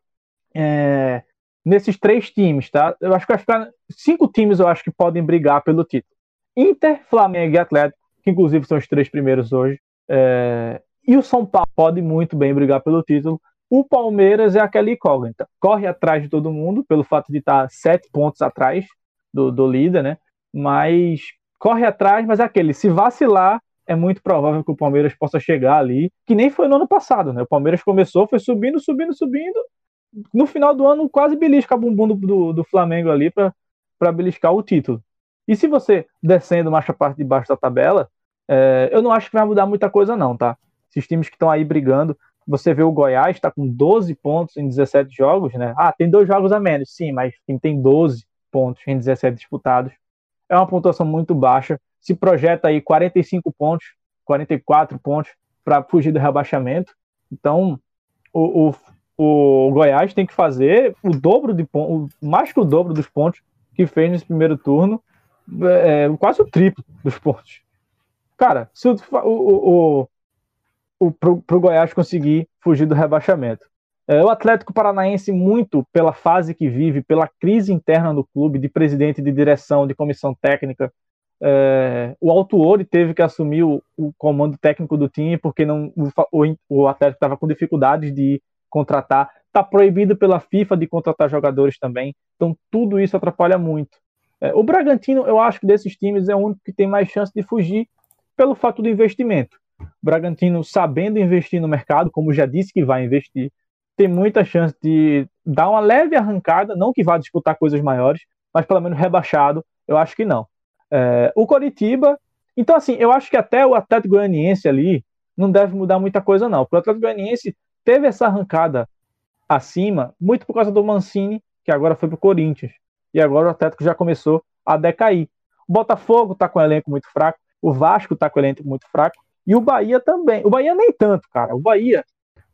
é, nesses três times, tá? Eu acho que vai ficar cinco times, eu acho que podem brigar pelo título: Inter, Flamengo e Atlético, que inclusive são os três primeiros hoje, é, e o São Paulo pode muito bem brigar pelo título. O Palmeiras é aquela incógnita, corre atrás de todo mundo pelo fato de estar sete pontos atrás do, do líder, né? Mas corre atrás, mas é aquele, se vacilar, é muito provável que o Palmeiras possa chegar ali, que nem foi no ano passado, né? O Palmeiras começou, foi subindo, subindo, subindo. No final do ano, quase belisca a bumbum do, do Flamengo ali para beliscar o título. E se você descendo mais a parte de baixo da tabela, é, eu não acho que vai mudar muita coisa, não, tá? Esses times que estão aí brigando, você vê o Goiás está com 12 pontos em 17 jogos, né? Ah, tem dois jogos a menos, sim, mas quem tem 12 pontos em 17 disputados é uma pontuação muito baixa. Se projeta aí 45 pontos, 44 pontos para fugir do rebaixamento. Então, o, o, o, Goiás tem que fazer o dobro de pontos, mais que o dobro dos pontos que fez nesse primeiro turno, é, quase o triplo dos pontos. Cara, se o, o, o, o pro, pro Goiás conseguir fugir do rebaixamento. É, o Atlético Paranaense, muito pela fase que vive, pela crise interna do clube, de presidente, de direção, de comissão técnica, é, o Altuori teve que assumir o, o, comando técnico do time porque não, o, o Atlético estava com dificuldades de contratar. Está proibido pela FIFA de contratar jogadores também. Então, tudo isso atrapalha muito. É, o Bragantino, eu acho que desses times é o único que tem mais chance de fugir pelo fato do investimento. O Bragantino, sabendo investir no mercado, como já disse que vai investir, tem muita chance de dar uma leve arrancada, não que vá disputar coisas maiores, mas pelo menos rebaixado, eu acho que não. É, o Coritiba, então assim, eu acho que até o Atlético Goianiense ali não deve mudar muita coisa não, porque o Atlético Goianiense teve essa arrancada acima muito por causa do Mancini, que agora foi para o Corinthians, e agora o Atlético já começou a decair. O Botafogo está com um elenco muito fraco, o Vasco está com um elenco muito fraco, e o Bahia também. O Bahia nem tanto, cara. O Bahia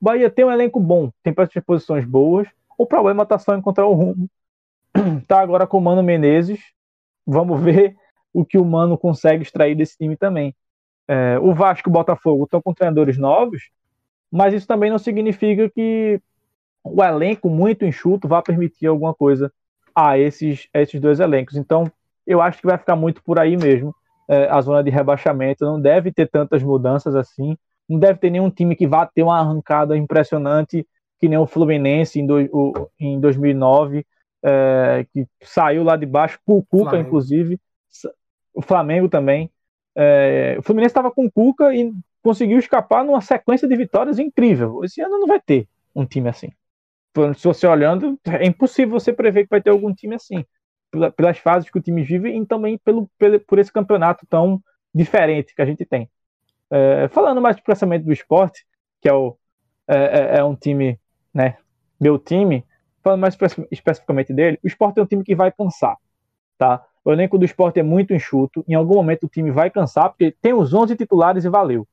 Bahia tem um elenco bom, tem posições boas. O problema está só encontrar o rumo. Tá agora com o Mano Menezes. Vamos ver o que o Mano consegue extrair desse time também. É, o Vasco e o Botafogo estão com treinadores novos, mas isso também não significa que o elenco muito enxuto vá permitir alguma coisa a esses, a esses dois elencos. Então, eu acho que vai ficar muito por aí mesmo. É, a zona de rebaixamento não deve ter tantas mudanças assim não deve ter nenhum time que vá ter uma arrancada impressionante que nem o Fluminense em, do, o, em 2009, é, que saiu lá de baixo, o Cuca, Flamengo. inclusive, o Flamengo também. É, o Fluminense estava com o Cuca e conseguiu escapar numa sequência de vitórias incrível. Esse ano não vai ter um time assim. Se você olhando, é impossível você prever que vai ter algum time assim. Pelas fases que o time vive e também pelo, pelo, por esse campeonato tão diferente que a gente tem. É, falando mais expressamente do esporte, que é, o, é, é, é um time, né, meu time, falando mais especificamente dele, o esporte é um time que vai cansar, tá? O elenco do esporte é muito enxuto, em algum momento o time vai cansar, porque tem os 11 titulares e valeu.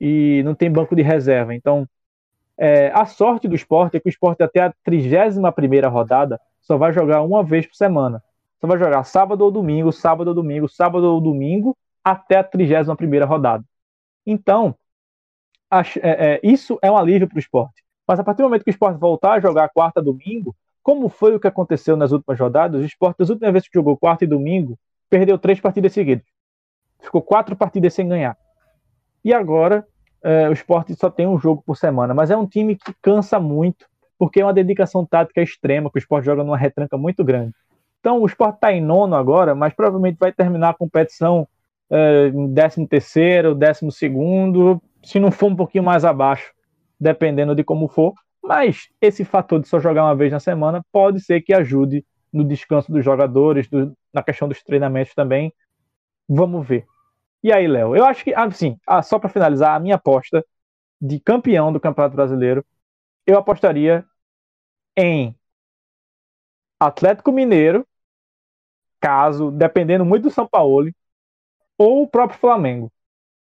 E não tem banco de reserva, então é, a sorte do esporte é que o esporte até a 31 rodada só vai jogar uma vez por semana. Só vai jogar sábado ou domingo, sábado ou domingo, sábado ou domingo, até a 31 rodada. Então, acho, é, é, isso é um alívio para o esporte. Mas a partir do momento que o esporte voltar a jogar quarta domingo, como foi o que aconteceu nas últimas rodadas, o esporte, das últimas vezes que jogou quarta e domingo, perdeu três partidas seguidas. Ficou quatro partidas sem ganhar. E agora, é, o esporte só tem um jogo por semana. Mas é um time que cansa muito, porque é uma dedicação tática extrema, que o esporte joga numa retranca muito grande. Então, o esporte está em nono agora, mas provavelmente vai terminar a competição é, décimo terceiro, décimo segundo, se não for um pouquinho mais abaixo, dependendo de como for. Mas esse fator de só jogar uma vez na semana pode ser que ajude no descanso dos jogadores, do, na questão dos treinamentos também. Vamos ver. E aí, Léo? Eu acho que, assim, ah, só para finalizar, a minha aposta de campeão do Campeonato Brasileiro, eu apostaria em Atlético Mineiro, caso, dependendo muito do São Paulo, ou o próprio Flamengo.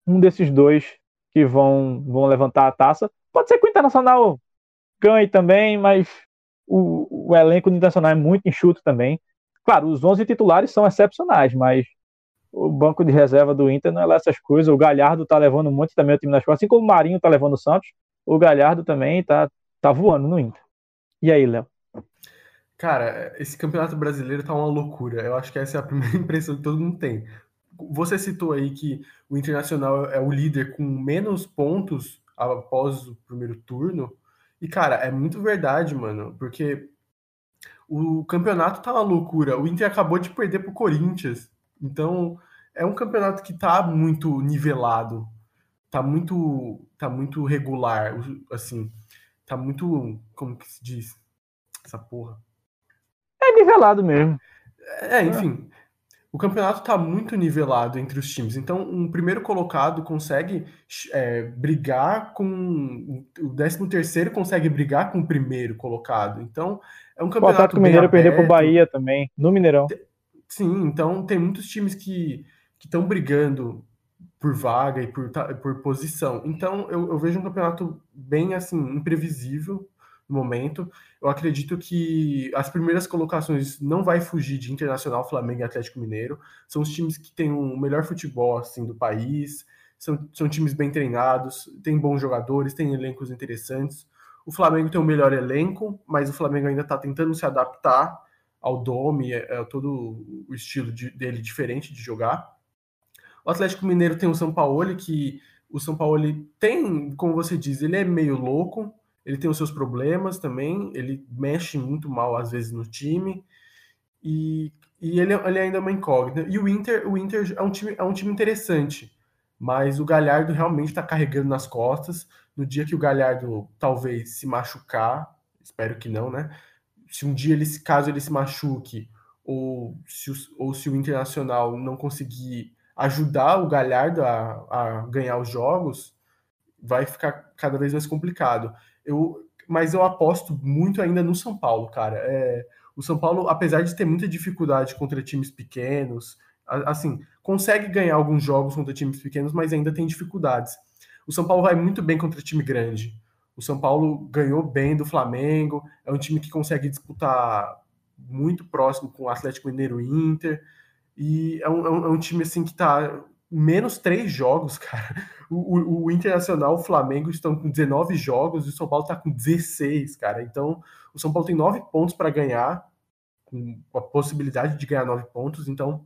Um desses dois que vão, vão levantar a taça. Pode ser que o Internacional ganhe também, mas o, o elenco do Internacional é muito enxuto também. Claro, os 11 titulares são excepcionais, mas o banco de reserva do Inter não é lá essas coisas. O Galhardo tá levando muito também o time nas costas, assim como o Marinho tá levando o Santos. O Galhardo também tá, tá voando no Inter. E aí, Léo? Cara, esse campeonato brasileiro tá uma loucura. Eu acho que essa é a primeira impressão que todo mundo tem. Você citou aí que o Internacional é o líder com menos pontos após o primeiro turno. E, cara, é muito verdade, mano, porque o campeonato tá uma loucura. O Inter acabou de perder pro Corinthians. Então, é um campeonato que tá muito nivelado, tá muito, tá muito regular, assim, tá muito, como que se diz? Essa porra. É nivelado mesmo. É, enfim, o campeonato está muito nivelado entre os times. Então, um primeiro colocado consegue é, brigar com. O décimo terceiro consegue brigar com o primeiro colocado. Então, é um campeonato. O Atlético Mineiro perdeu para o Bahia também, no Mineirão. Sim, então tem muitos times que estão brigando por vaga e por, por posição. Então, eu, eu vejo um campeonato bem assim, imprevisível no momento. Eu acredito que as primeiras colocações não vai fugir de Internacional, Flamengo e Atlético Mineiro. São os times que têm o melhor futebol assim do país. São, são times bem treinados, têm bons jogadores, têm elencos interessantes. O Flamengo tem o melhor elenco, mas o Flamengo ainda está tentando se adaptar ao Dome, é, é, todo o estilo de, dele diferente de jogar. O Atlético Mineiro tem o São Paulo, que o São Paulo tem, como você diz, ele é meio louco, ele tem os seus problemas também, ele mexe muito mal às vezes no time, e, e ele, ele ainda é uma incógnita. E o Inter, o Inter é um time, é um time interessante, mas o Galhardo realmente está carregando nas costas. No dia que o Galhardo talvez se machucar, espero que não, né? Se um dia ele, caso ele se machuque, ou se, o, ou se o Internacional não conseguir ajudar o Galhardo a, a ganhar os jogos, vai ficar cada vez mais complicado. Eu, mas eu aposto muito ainda no São Paulo, cara. É, o São Paulo, apesar de ter muita dificuldade contra times pequenos, assim, consegue ganhar alguns jogos contra times pequenos, mas ainda tem dificuldades. O São Paulo vai muito bem contra time grande. O São Paulo ganhou bem do Flamengo, é um time que consegue disputar muito próximo com o Atlético Mineiro e Inter, e é um, é um é time assim que está menos três jogos, cara. O, o, o, Internacional, o Flamengo estão com 19 jogos e o São Paulo está com 16, cara. Então, o São Paulo tem nove pontos para ganhar, com a possibilidade de ganhar nove pontos. Então,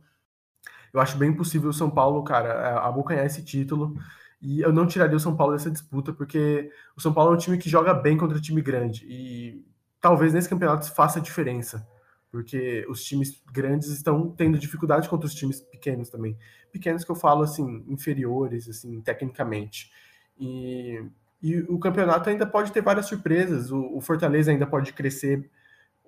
eu acho bem possível o São Paulo, cara, abocanhar esse título. E eu não tiraria o São Paulo dessa disputa, porque o São Paulo é um time que joga bem contra time grande. E talvez nesse campeonato faça diferença porque os times grandes estão tendo dificuldade contra os times pequenos também. Pequenos que eu falo assim, inferiores, assim, tecnicamente. E, e o campeonato ainda pode ter várias surpresas. O, o, Fortaleza ainda pode crescer,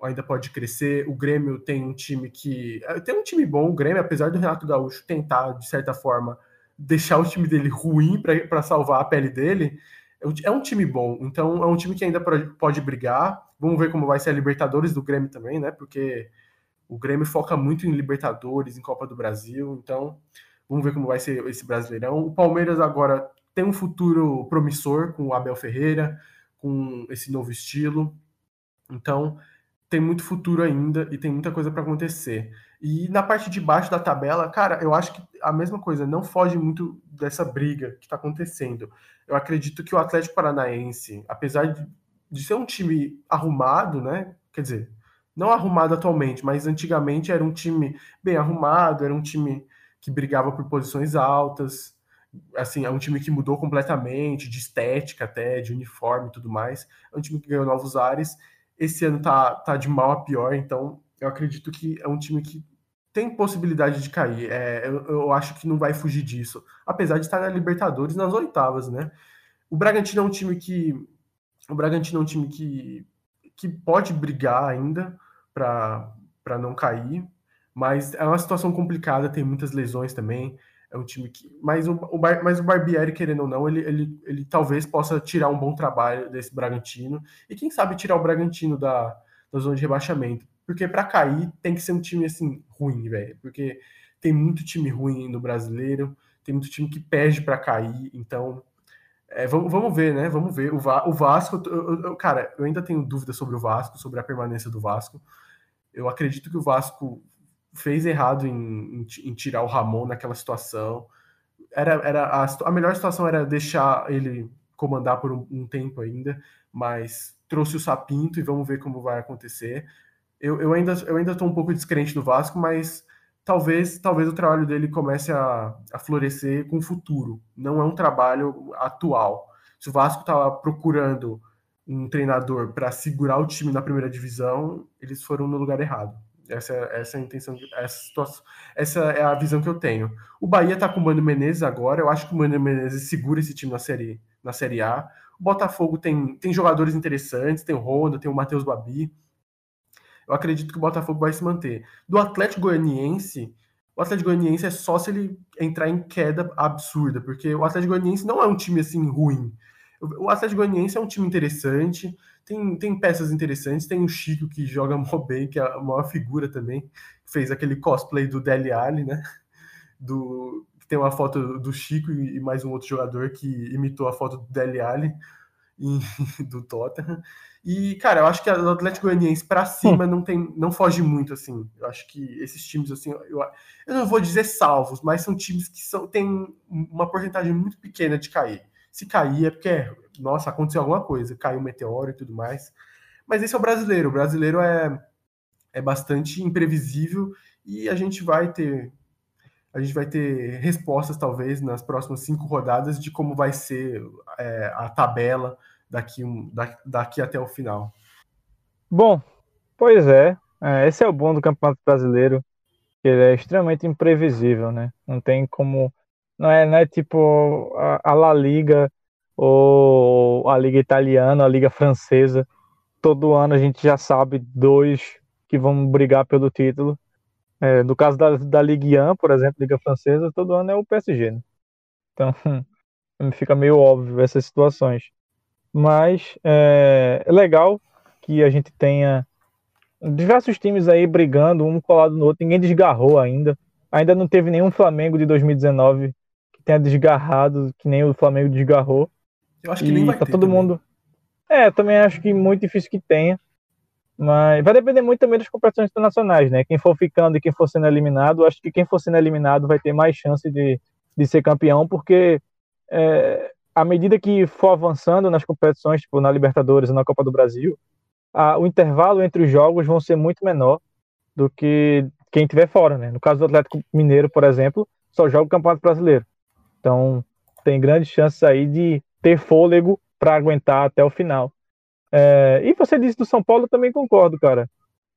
ainda pode crescer. O Grêmio tem um time que é, tem um time bom. O Grêmio, apesar do Renato Gaúcho tentar de certa forma deixar o time dele ruim para salvar a pele dele, é um time bom. Então é um time que ainda pode brigar Vamos ver como vai ser a Libertadores do Grêmio também, né? Porque o Grêmio foca muito em Libertadores, em Copa do Brasil. Então, vamos ver como vai ser esse Brasileirão. O Palmeiras agora tem um futuro promissor com o Abel Ferreira, com esse novo estilo. Então, tem muito futuro ainda e tem muita coisa para acontecer. E na parte de baixo da tabela, cara, eu acho que a mesma coisa, não foge muito dessa briga que está acontecendo. Eu acredito que o Atlético Paranaense, apesar de de ser um time arrumado, né? Quer dizer, não arrumado atualmente, mas antigamente era um time bem arrumado, era um time que brigava por posições altas, assim, é um time que mudou completamente, de estética até, de uniforme e tudo mais. É um time que ganhou novos ares. Esse ano tá, tá de mal a pior, então eu acredito que é um time que tem possibilidade de cair. É, eu, eu acho que não vai fugir disso, apesar de estar na Libertadores nas oitavas, né? O Bragantino é um time que o Bragantino é um time que, que pode brigar ainda para não cair, mas é uma situação complicada, tem muitas lesões também. É um time que. Mas o, o, mas o Barbieri, querendo ou não, ele, ele, ele talvez possa tirar um bom trabalho desse Bragantino. E quem sabe tirar o Bragantino da, da zona de rebaixamento. Porque para cair tem que ser um time assim ruim, velho. Porque tem muito time ruim no brasileiro, tem muito time que perde para cair. Então é, vamos, vamos ver, né? Vamos ver. O, Va o Vasco, eu, eu, cara, eu ainda tenho dúvidas sobre o Vasco, sobre a permanência do Vasco. Eu acredito que o Vasco fez errado em, em, em tirar o Ramon naquela situação. Era, era a, a, melhor situação era deixar ele comandar por um, um, tempo ainda, mas trouxe o Sapinto e vamos ver como vai acontecer. Eu, eu ainda eu ainda estou um pouco descrente do Vasco, mas talvez talvez o trabalho dele comece a, a florescer com o futuro. Não é um trabalho atual. Se o Vasco estava procurando um treinador para segurar o time na primeira divisão, eles foram no lugar errado. Essa, essa é a intenção, essa, situação, essa é a visão que eu tenho. O Bahia tá com o Mano Menezes agora, eu acho que o Mano Menezes segura esse time na série, na série A. O Botafogo tem, tem jogadores interessantes, tem o Honda, tem o Matheus Babi. Eu acredito que o Botafogo vai se manter. Do Atlético Goianiense, o Atlético Goianiense é só se ele entrar em queda absurda, porque o Atlético Goianiense não é um time assim ruim. O Atlético Goianiense é um time interessante, tem, tem peças interessantes, tem o Chico que joga mó bem, que é a maior figura também, fez aquele cosplay do Dele Alli, né? Do, tem uma foto do Chico e mais um outro jogador que imitou a foto do Dele Alli e, do Tottenham. E, cara, eu acho que o Atlético Goianiense para cima não tem, não foge muito, assim. Eu acho que esses times, assim, eu, eu não vou dizer salvos, mas são times que são, têm uma porcentagem muito pequena de cair. Se cair é porque, nossa, aconteceu alguma coisa, caiu um meteoro e tudo mais. Mas esse é o brasileiro. O brasileiro é, é bastante imprevisível e a gente vai ter a gente vai ter respostas, talvez, nas próximas cinco rodadas de como vai ser é, a tabela daqui, daqui até o final. Bom, pois é. é. Esse é o bom do Campeonato Brasileiro, que ele é extremamente imprevisível, né? Não tem como. Não é, não é tipo a La Liga ou a Liga Italiana, a Liga Francesa. Todo ano a gente já sabe dois que vão brigar pelo título é, no caso da, da Ligue 1, por exemplo, Liga Francesa, todo ano é o PSG. Né? Então, fica meio óbvio essas situações. Mas é, é, legal que a gente tenha diversos times aí brigando, um colado no outro. Ninguém desgarrou ainda. Ainda não teve nenhum Flamengo de 2019 que tenha desgarrado, que nem o Flamengo desgarrou. Eu acho que e nem vai tá ter todo também. mundo. É, também acho que muito difícil que tenha. Mas vai depender muito também das competições internacionais, né? Quem for ficando e quem for sendo eliminado, acho que quem for sendo eliminado vai ter mais chance de, de ser campeão, porque é, à medida que for avançando nas competições, tipo na Libertadores e na Copa do Brasil, a, o intervalo entre os jogos vão ser muito menor do que quem tiver fora, né? No caso do Atlético Mineiro, por exemplo, só joga o Campeonato Brasileiro. Então, tem grandes chances aí de ter fôlego para aguentar até o final. É, e você disse do São Paulo, eu também concordo, cara.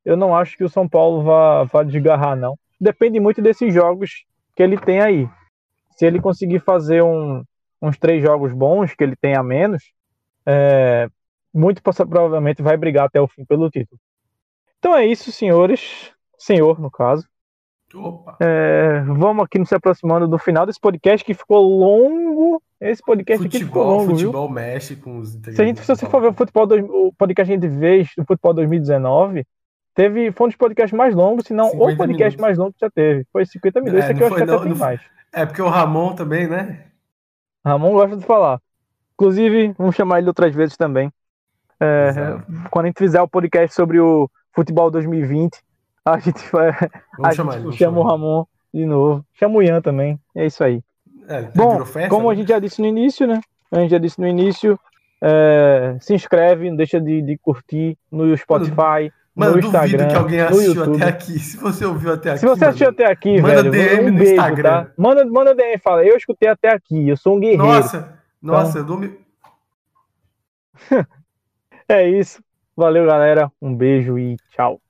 Eu não acho que o São Paulo vá, vá desgarrar, não. Depende muito desses jogos que ele tem aí. Se ele conseguir fazer um, uns três jogos bons, que ele tem a menos, é, muito provavelmente vai brigar até o fim pelo título. Então é isso, senhores. Senhor, no caso. É, vamos aqui nos aproximando do final desse podcast que ficou longo. Esse podcast futebol, aqui ficou longo, futebol viu? mexe com os se, a gente, se você for ver o, futebol, o podcast que a gente fez, o futebol 2019, teve, foi um dos podcasts mais longos, se não o podcast minutos. mais longo que já teve. Foi 50 minutos. É, Esse aqui eu acho que até tem mais. É porque o Ramon também, né? Ramon gosta de falar. Inclusive, vamos chamar ele outras vezes também. É, quando a gente fizer o podcast sobre o futebol 2020, a gente vai. a gente ele, chama o Ramon de novo. Chama o Ian também. É isso aí. É, Bom, festa, como né? a gente já disse no início, né? A gente já disse no início. É, se inscreve, não deixa de, de curtir no Spotify. Mano, no Instagram, que alguém assistiu até aqui. Se você ouviu até aqui. Se você assistiu até aqui, manda velho, DM um no beijo, Instagram. Tá? Manda, manda DM fala. Eu escutei até aqui. Eu sou um guerreiro. Nossa, nossa, então... eu me... É isso. Valeu, galera. Um beijo e tchau.